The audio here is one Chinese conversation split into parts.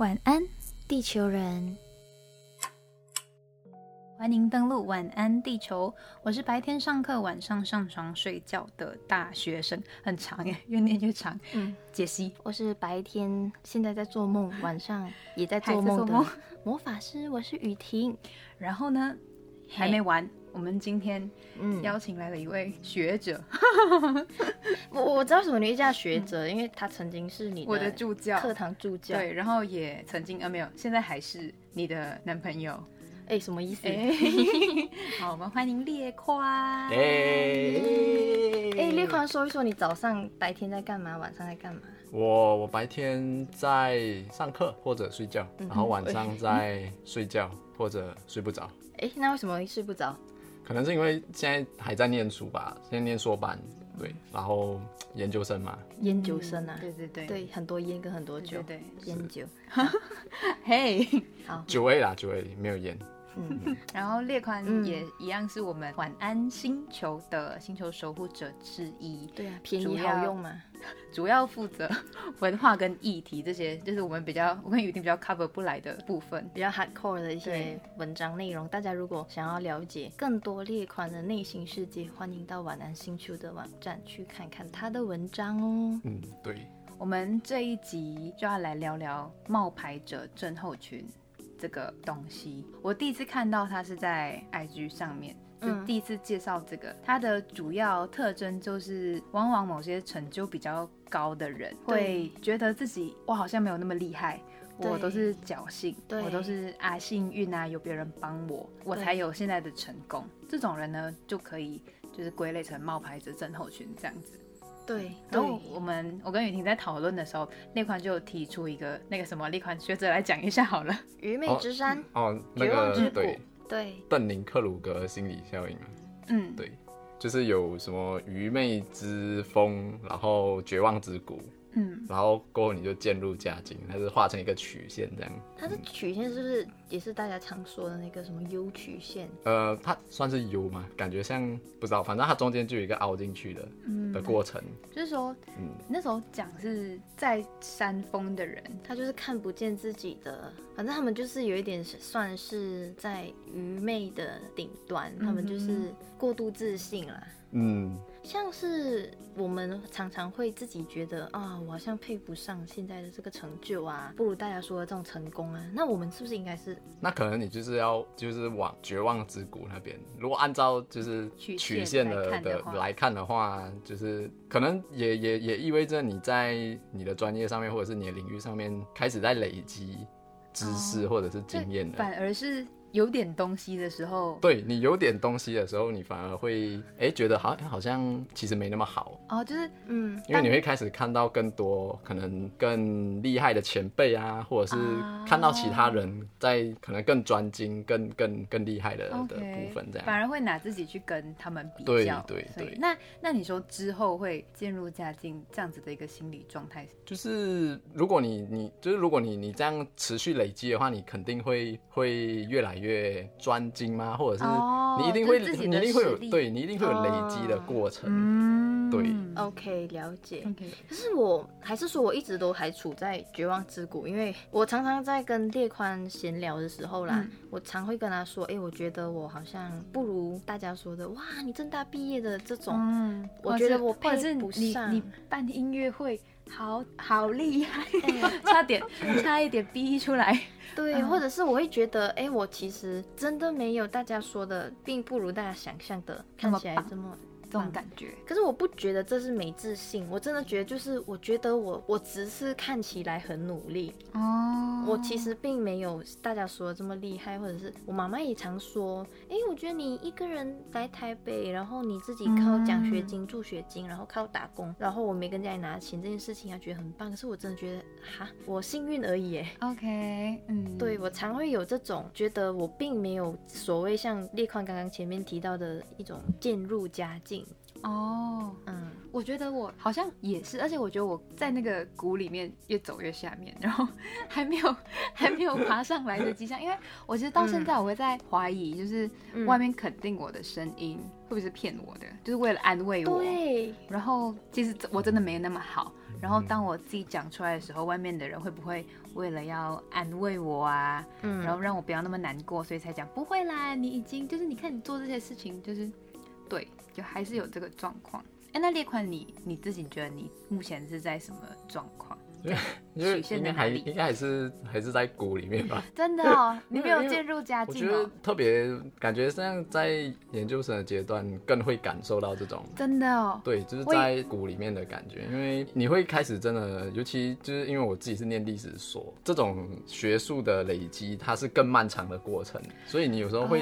晚安，地球人！欢迎登录晚安地球。我是白天上课，晚上上床睡觉的大学生，很长耶，越念越长。嗯，解析。我是白天现在在做梦，晚上也在做梦的魔法师。我是雨婷。然后呢，还没完。我们今天邀请来了一位学者。我我知道什么你叫学者，因为他曾经是你我的助教，课堂助教。对，然后也曾经啊没有，现在还是你的男朋友。哎，什么意思？好，我们欢迎列宽。哎，哎，列宽，说一说你早上白天在干嘛，晚上在干嘛？我我白天在上课或者睡觉，然后晚上在睡觉或者睡不着。哎，那为什么睡不着？可能是因为现在还在念书吧，现在念硕班，对，然后研究生嘛。研究生啊，对对对，对，很多烟跟很多酒，对，烟酒。嘿，好，九 A 啦，九 A 没有烟。嗯，然后列宽也一样是我们晚安星球的星球守护者之一。对啊，便宜好用嘛。主要负责 文化跟议题这些，就是我们比较我跟雨婷比较 cover 不来的部分，比较 hardcore 的一些文章内容。大家如果想要了解更多列宽的内心世界，欢迎到晚安星球的网站去看看他的文章哦。嗯，对。我们这一集就要来聊聊冒牌者症候群。这个东西，我第一次看到它是在 IG 上面，就第一次介绍这个。它的主要特征就是，往往某些成就比较高的人会觉得自己我好像没有那么厉害，我都是侥幸，我都是啊幸运啊，有别人帮我，我才有现在的成功。这种人呢，就可以就是归类成冒牌者症候群这样子。对，然后我们我跟雨婷在讨论的时候，那宽就提出一个那个什么，列宽学者来讲一下好了。愚昧之山。哦，那个对对，邓宁克鲁格心理效应嘛，嗯，对，就是有什么愚昧之风，然后绝望之谷。嗯，然后过后你就渐入佳境，它是画成一个曲线这样。它的曲线是不是也是大家常说的那个什么 U 曲线？呃，它算是 U 吗？感觉像不知道，反正它中间就有一个凹进去的嗯的过程。就是说，嗯，那时候讲是在山峰的人，他就是看不见自己的，反正他们就是有一点算是在愚昧的顶端，他们就是过度自信啦。嗯。像是我们常常会自己觉得啊，我好像配不上现在的这个成就啊，不如大家说的这种成功啊。那我们是不是应该是？那可能你就是要就是往绝望之谷那边。如果按照就是曲线的的来看的话，就是可能也也也意味着你在你的专业上面或者是你的领域上面开始在累积知识或者是经验的，反而是。有点东西的时候，对你有点东西的时候，你反而会哎觉得好好像其实没那么好哦，就是嗯，因为你会开始看到更多可能更厉害的前辈啊，或者是看到其他人在可能更专精、更更更厉害的的部分，这样反而会拿自己去跟他们比较。对对对。那那你说之后会渐入佳境这样子的一个心理状态，就是如果你你就是如果你你这样持续累积的话，你肯定会会越来。越专精吗？或者是你一定会，你一定会有，对你一定会有累积的过程。嗯，对。OK，了解。OK，可是我还是说，我一直都还处在绝望之谷，因为我常常在跟列宽闲聊的时候啦，我常会跟他说，哎，我觉得我好像不如大家说的，哇，你正大毕业的这种，嗯，我觉得我配不上。你办音乐会。好好厉害，差点差一点逼出来。对，或者是我会觉得，哎，我其实真的没有大家说的，并不如大家想象的看起来这么。这种感觉，可是我不觉得这是没自信，我真的觉得就是，我觉得我我只是看起来很努力哦，我其实并没有大家说的这么厉害，或者是我妈妈也常说，哎，我觉得你一个人来台北，然后你自己靠奖学金、助学金，然后靠打工，然后我没跟家里拿钱这件事情，她觉得很棒。可是我真的觉得，哈，我幸运而已。哎，OK，嗯，对我常会有这种觉得我并没有所谓像列宽刚刚前面提到的一种渐入佳境。哦，嗯，我觉得我好像也是，而且我觉得我在那个谷里面越走越下面，然后还没有 还没有爬上来的迹象。因为我其实到现在我会在怀疑，就是外面肯定我的声音会不会是骗我的，就是为了安慰我。对。然后其实我真的没那么好。然后当我自己讲出来的时候，外面的人会不会为了要安慰我啊，然后让我不要那么难过，所以才讲不会啦？你已经就是你看你做这些事情，就是对，就还是有这个状况。哎，那列款你你自己觉得你目前是在什么状况？因为应该还应该还是还是在谷里面吧。真的哦，你没有渐入佳境哦。我觉得特别感觉像在研究生的阶段更会感受到这种真的哦。对，就是在谷里面的感觉，因为你会开始真的，尤其就是因为我自己是念历史所，这种学术的累积它是更漫长的过程，所以你有时候会。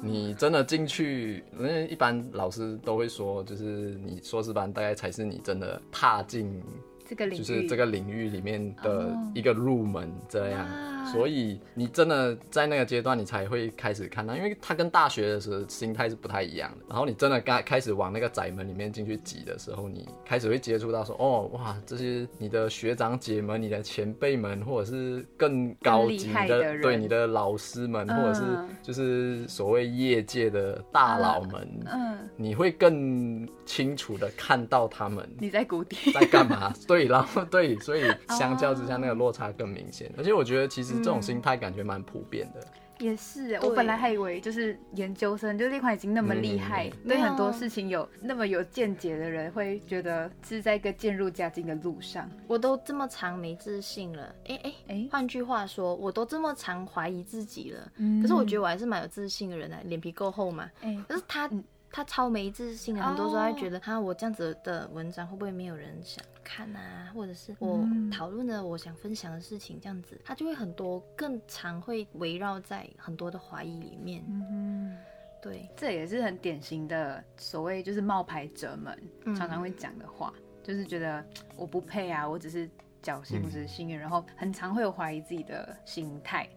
你真的进去，因为一般老师都会说，就是你硕士班大概才是你真的踏进。这个领域。就是这个领域里面的一个入门，这样，所以你真的在那个阶段，你才会开始看到，因为他跟大学的时候心态是不太一样的。然后你真的刚开始往那个窄门里面进去挤的时候，你开始会接触到说，哦，哇，这些你的学长姐们、你的前辈们，或者是更高级的，对你的老师们，或者是就是所谓业界的大佬们，嗯，你会更清楚的看到他们你在谷底。在干嘛？对。对，然后对，所以相较之下，那个落差更明显。而且我觉得，其实这种心态感觉蛮普遍的。也是，我本来还以为就是研究生，就那款已经那么厉害，对很多事情有那么有见解的人，会觉得是在一个渐入佳境的路上。我都这么长没自信了，哎哎哎，换句话说，我都这么长怀疑自己了。嗯，可是我觉得我还是蛮有自信的人啊，脸皮够厚嘛。哎，可是他。他超没自信啊，很多时候他觉得，哈，我这样子的文章会不会没有人想看啊？或者是我讨论的我想分享的事情，这样子，他就会很多更常会围绕在很多的怀疑里面。嗯，对，这也是很典型的所谓就是冒牌者们常常会讲的话，就是觉得我不配啊，我只是侥幸或者是幸运，然后很常会有怀疑自己的心态。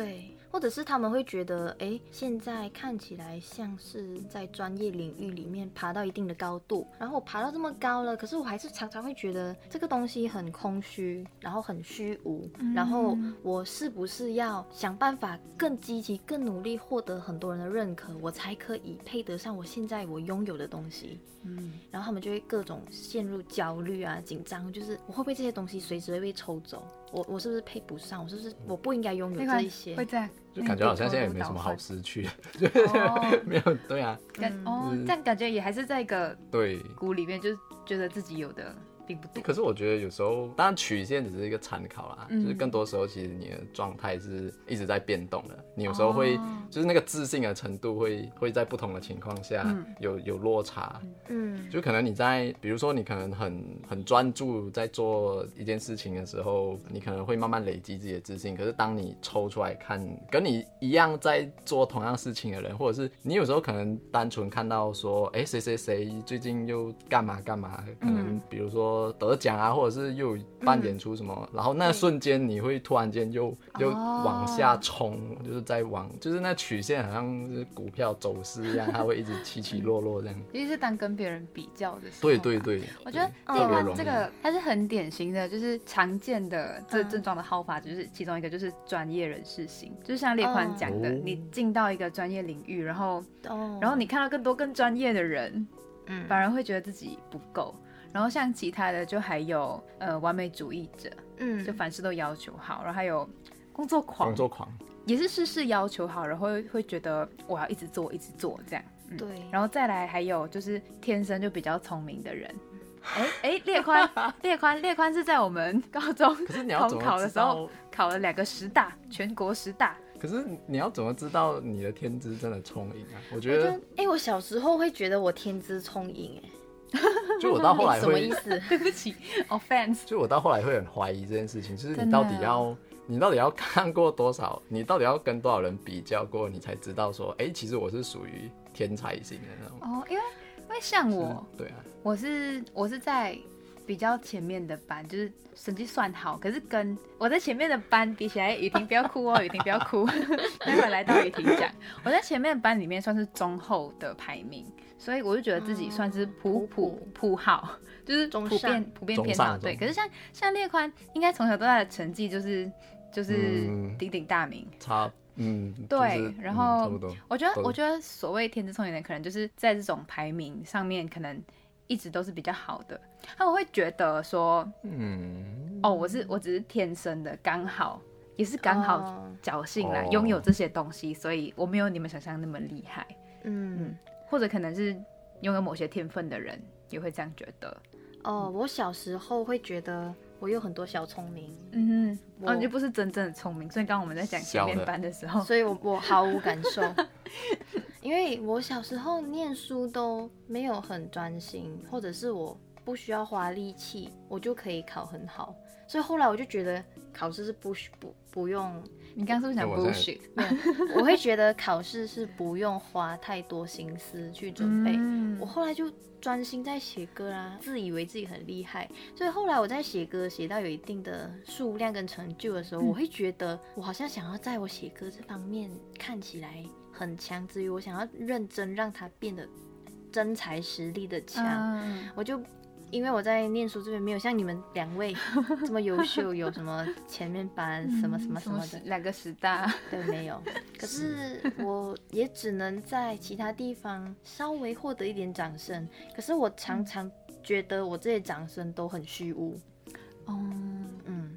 对。或者是他们会觉得，哎，现在看起来像是在专业领域里面爬到一定的高度，然后我爬到这么高了，可是我还是常常会觉得这个东西很空虚，然后很虚无，然后我是不是要想办法更积极、更努力，获得很多人的认可，我才可以配得上我现在我拥有的东西？嗯，然后他们就会各种陷入焦虑啊、紧张，就是我会不会这些东西随时会被抽走？我我是不是配不上？我是不是我不应该拥有这一些？会这样，就感觉好像现在也没什么好失去，没有对啊，感哦，这样感觉也还是在一个对谷里面，就是觉得自己有的。并不多，可是我觉得有时候，当然曲线只是一个参考啦，就是更多时候其实你的状态是一直在变动的。你有时候会，就是那个自信的程度会会在不同的情况下有有落差。嗯，就可能你在，比如说你可能很很专注在做一件事情的时候，你可能会慢慢累积自己的自信。可是当你抽出来看，跟你一样在做同样事情的人，或者是你有时候可能单纯看到说，哎，谁谁谁最近又干嘛干嘛，可能比如说。得奖啊，或者是又办演出什么，然后那瞬间你会突然间又又往下冲，就是在往，就是那曲线好像是股票走势一样，它会一直起起落落这样。尤其是当跟别人比较的时候，对对对，我觉得这个这个它是很典型的，就是常见的这症状的好法，就是其中一个就是专业人士型，就是像列宽讲的，你进到一个专业领域，然后然后你看到更多更专业的人，嗯，反而会觉得自己不够。然后像其他的，就还有呃完美主义者，嗯，就凡事都要求好，然后还有工作狂，工作狂也是事事要求好，然后会觉得我要一直做，一直做这样，对。然后再来还有就是天生就比较聪明的人，哎哎，列宽 列宽列宽是在我们高中统考的时候考了两个十大，全国十大。可是你要怎么知道你的天资真的聪颖啊？我觉得，哎，我小时候会觉得我天资聪颖，哎。就我到 后来会，什么意思？对不起，offense。就我到后来会很怀疑这件事情，就是你到底要，你到底要看过多少，你到底要跟多少人比较过，你才知道说，哎，其实我是属于天才型的那种。哦，因为因为像我，对啊，我是我是在比较前面的班，就是成绩算好，可是跟我在前面的班比起来，雨婷不要哭哦，雨婷不要哭。待会来到雨婷讲，我在前面的班里面算是中后的排名，所以我就觉得自己算是普普普好，就是普遍普遍偏好。对，可是像像列宽，应该从小到大的成绩就是就是鼎鼎大名。差。嗯，对，然后我觉得，我觉得所谓天资聪颖的人，可能就是在这种排名上面，可能一直都是比较好的。他们会觉得说，嗯，哦，我是我只是天生的，刚好也是刚好侥幸来拥有这些东西，所以我没有你们想象那么厉害。嗯，或者可能是拥有某些天分的人也会这样觉得。哦，我小时候会觉得。我有很多小聪明，嗯哼，哦，就不是真正的聪明，所以刚刚我们在讲前面班的时候，所以我我毫无感受，因为我小时候念书都没有很专心，或者是我不需要花力气，我就可以考很好，所以后来我就觉得考试是不需不不用，你刚刚是不是讲不需？我会觉得考试是不用花太多心思去准备，我后来就。专心在写歌啦，自以为自己很厉害，所以后来我在写歌写到有一定的数量跟成就的时候，我会觉得我好像想要在我写歌这方面看起来很强，之余我想要认真让它变得真材实力的强，我就。因为我在念书这边没有像你们两位 这么优秀，有什么前面班什么什么什么的两个十大，对，没有。可是我也只能在其他地方稍微获得一点掌声。可是我常常觉得我这些掌声都很虚无。哦，嗯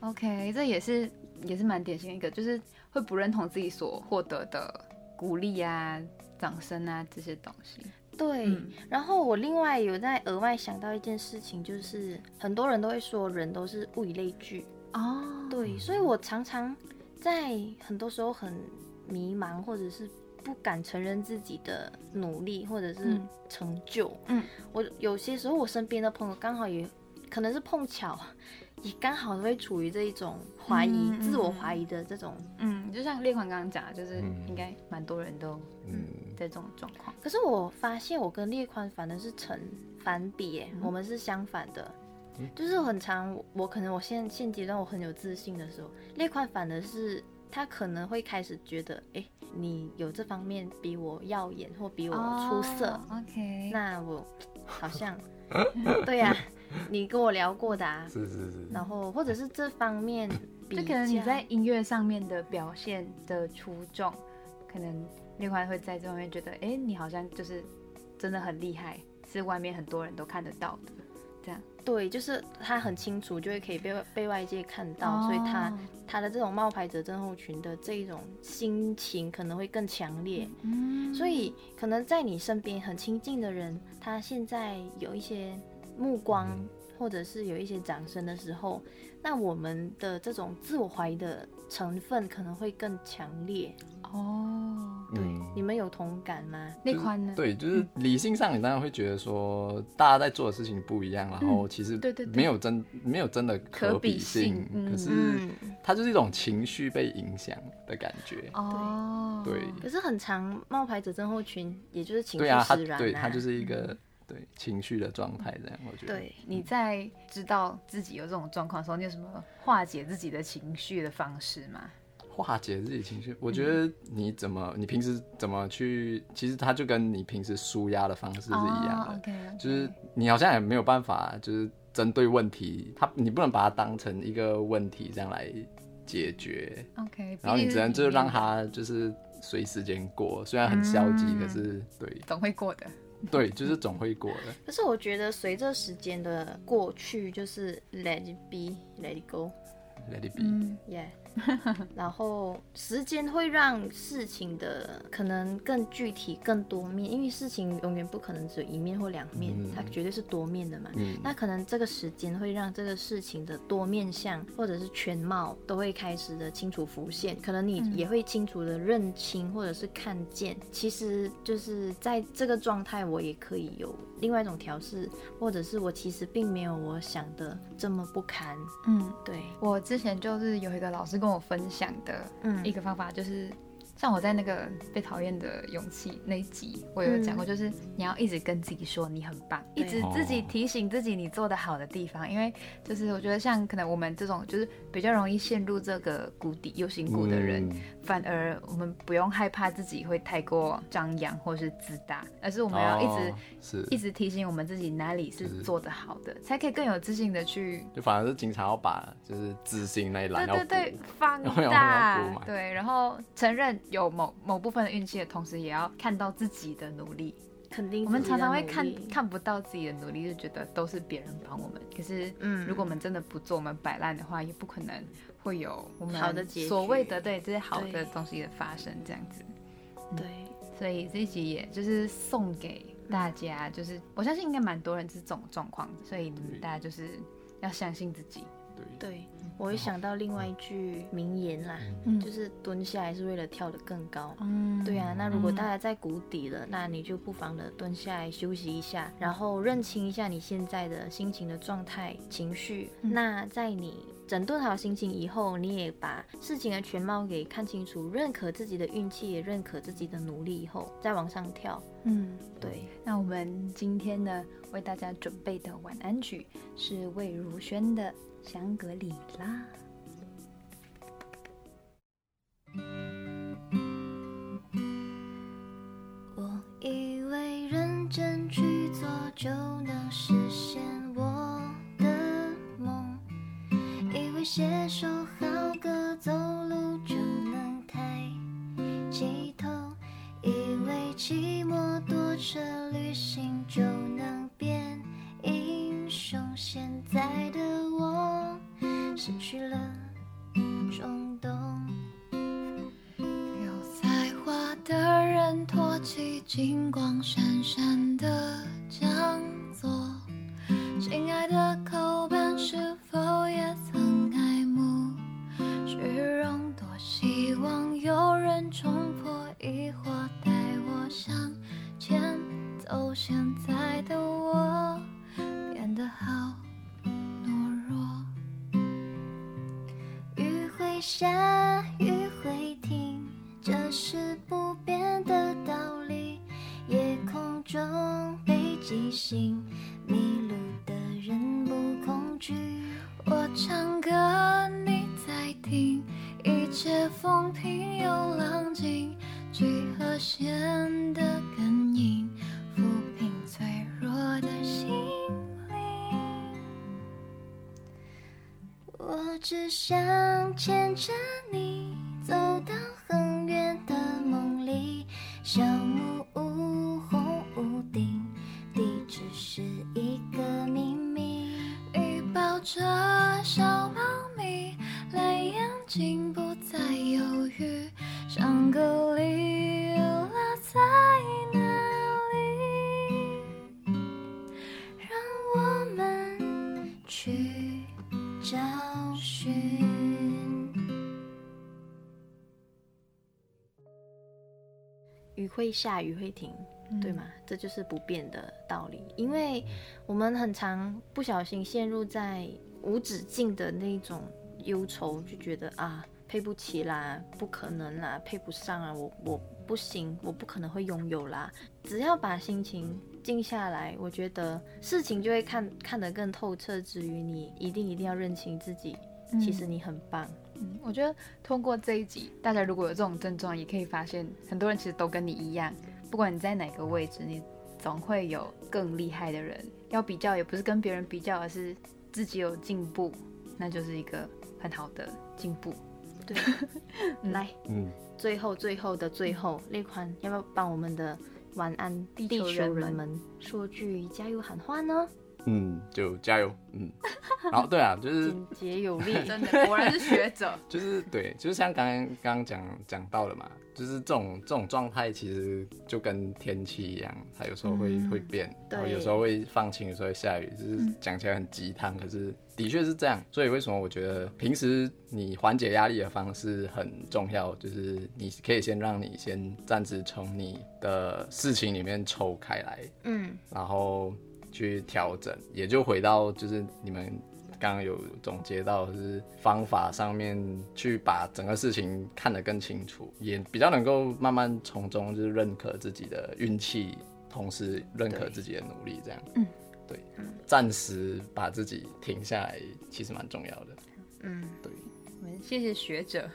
，OK，这也是也是蛮典型一个，就是会不认同自己所获得的鼓励啊、掌声啊这些东西。对，然后我另外有在额外想到一件事情，就是很多人都会说人都是物以类聚哦，对，所以我常常在很多时候很迷茫，或者是不敢承认自己的努力或者是成就。嗯，我有些时候我身边的朋友刚好也可能是碰巧。也刚好会处于这一种怀疑、自我怀疑的这种，嗯，就像列宽刚刚讲，就是应该蛮多人都嗯这种状况。可是我发现我跟列宽反而是成反比，我们是相反的，就是很长。我可能我现现阶段我很有自信的时候，列宽反而是他可能会开始觉得，哎，你有这方面比我耀眼或比我出色，OK，那我好像 对呀。你跟我聊过的啊，是是是，然后或者是这方面，就可能你在音乐上面的表现的出众，可能另外会在这方面觉得，哎，你好像就是真的很厉害，是外面很多人都看得到的，这样。对，就是他很清楚，就会可以被被外界看到，所以他他的这种冒牌者症候群的这一种心情可能会更强烈。嗯，所以可能在你身边很亲近的人，他现在有一些。目光，或者是有一些掌声的时候，那我们的这种自我怀疑的成分可能会更强烈哦。对，你们有同感吗？那款呢？对，就是理性上，你当然会觉得说，大家在做的事情不一样，然后其实对对没有真没有真的可比性，可是它就是一种情绪被影响的感觉哦。对，可是很长冒牌者症候群，也就是情绪使然，对，它就是一个。对情绪的状态，这样我觉得。对，你在知道自己有这种状况的时候，你有什么化解自己的情绪的方式吗？化解自己情绪，我觉得你怎么，你平时怎么去，其实它就跟你平时舒压的方式是一样的，就是你好像也没有办法，就是针对问题，它你不能把它当成一个问题这样来解决。OK，然后你只能就是让它就是随时间过，虽然很消极，可是对，总会过的。对，就是总会过的。可是我觉得随着时间的过去，就是 let it be，let it go，let it be，yeah。然后时间会让事情的可能更具体、更多面，因为事情永远不可能只有一面或两面，它绝对是多面的嘛。那可能这个时间会让这个事情的多面相或者是全貌都会开始的清楚浮现，可能你也会清楚的认清或者是看见，其实就是在这个状态，我也可以有另外一种调试，或者是我其实并没有我想的这么不堪。嗯，对我之前就是有一个老师。跟我分享的一个方法就是像我在那个被讨厌的勇气那一集，我有讲过，就是你要一直跟自己说你很棒，一直自己提醒自己你做的好的地方，因为就是我觉得像可能我们这种就是比较容易陷入这个谷底忧心谷的人，反而我们不用害怕自己会太过张扬或是自大，而是我们要一直是。一直提醒我们自己哪里是做的好的，才可以更有自信的去，就反而是经常要把就是自信那一栏对对对放 大，对，然后承认。有某某部分的运气的同时，也要看到自己的努力。肯定，我们常常会看看不到自己的努力，就觉得都是别人帮我们。可是，嗯，如果我们真的不做，我们摆烂的话，也不可能会有我们好的所谓的对这些好的东西的发生。这样子，对。所以这一集也就是送给大家，就是我相信应该蛮多人是这种状况，所以大家就是要相信自己。对，我会想到另外一句名言啦，就是蹲下来是为了跳得更高。嗯，对啊，那如果大家在谷底了，那你就不妨的蹲下来休息一下，然后认清一下你现在的心情的状态、情绪。那在你整顿好心情以后，你也把事情的全貌给看清楚，认可自己的运气，也认可自己的努力以后，再往上跳。嗯，对。那我们今天呢，为大家准备的晚安曲是魏如萱的。香格里拉。真会下，雨会停，对吗？这就是不变的道理。因为我们很常不小心陷入在无止境的那种忧愁，就觉得啊，配不起啦，不可能啦，配不上啊，我我不行，我不可能会拥有啦。只要把心情静下来，我觉得事情就会看看得更透彻。至于你一定一定要认清自己，其实你很棒。嗯，我觉得通过这一集，大家如果有这种症状，也可以发现很多人其实都跟你一样。不管你在哪个位置，你总会有更厉害的人。要比较，也不是跟别人比较，而是自己有进步，那就是一个很好的进步。对，来，嗯，最后最后的最后，那款要不要帮我们的晚安地球人们说句加油喊话呢？嗯，就加油，嗯，然后对啊，就是简洁有力，真的果然是学者，就是对，就是像刚刚刚刚讲讲到的嘛，就是这种这种状态其实就跟天气一样，它有时候会会变，然后有时候会放晴，有时候会下雨，就是讲起来很鸡汤，可是的确是这样。所以为什么我觉得平时你缓解压力的方式很重要，就是你可以先让你先暂时从你的事情里面抽开来，嗯，然后。去调整，也就回到就是你们刚刚有总结到是方法上面去把整个事情看得更清楚，也比较能够慢慢从中就是认可自己的运气，同时认可自己的努力，这样。嗯，对，暂时把自己停下来，其实蛮重要的。嗯，对。谢谢学者，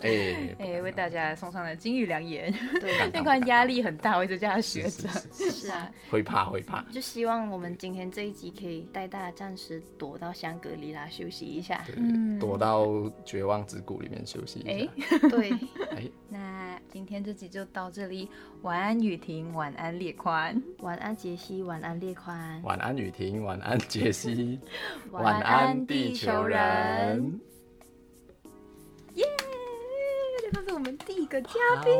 哎哎，为大家送上了金玉良言。对，那款 压力很大，我一直叫他学者。是啊，会怕会怕。就希望我们今天这一集可以带大家暂时躲到香格里拉休息一下，躲到绝望之谷里面休息一下。对，哎，那今天这集就到这里。晚安雨婷，晚安列宽，晚安杰西，晚安列宽，晚安雨婷，晚安杰西，晚安地球人。他是我们第一个嘉宾。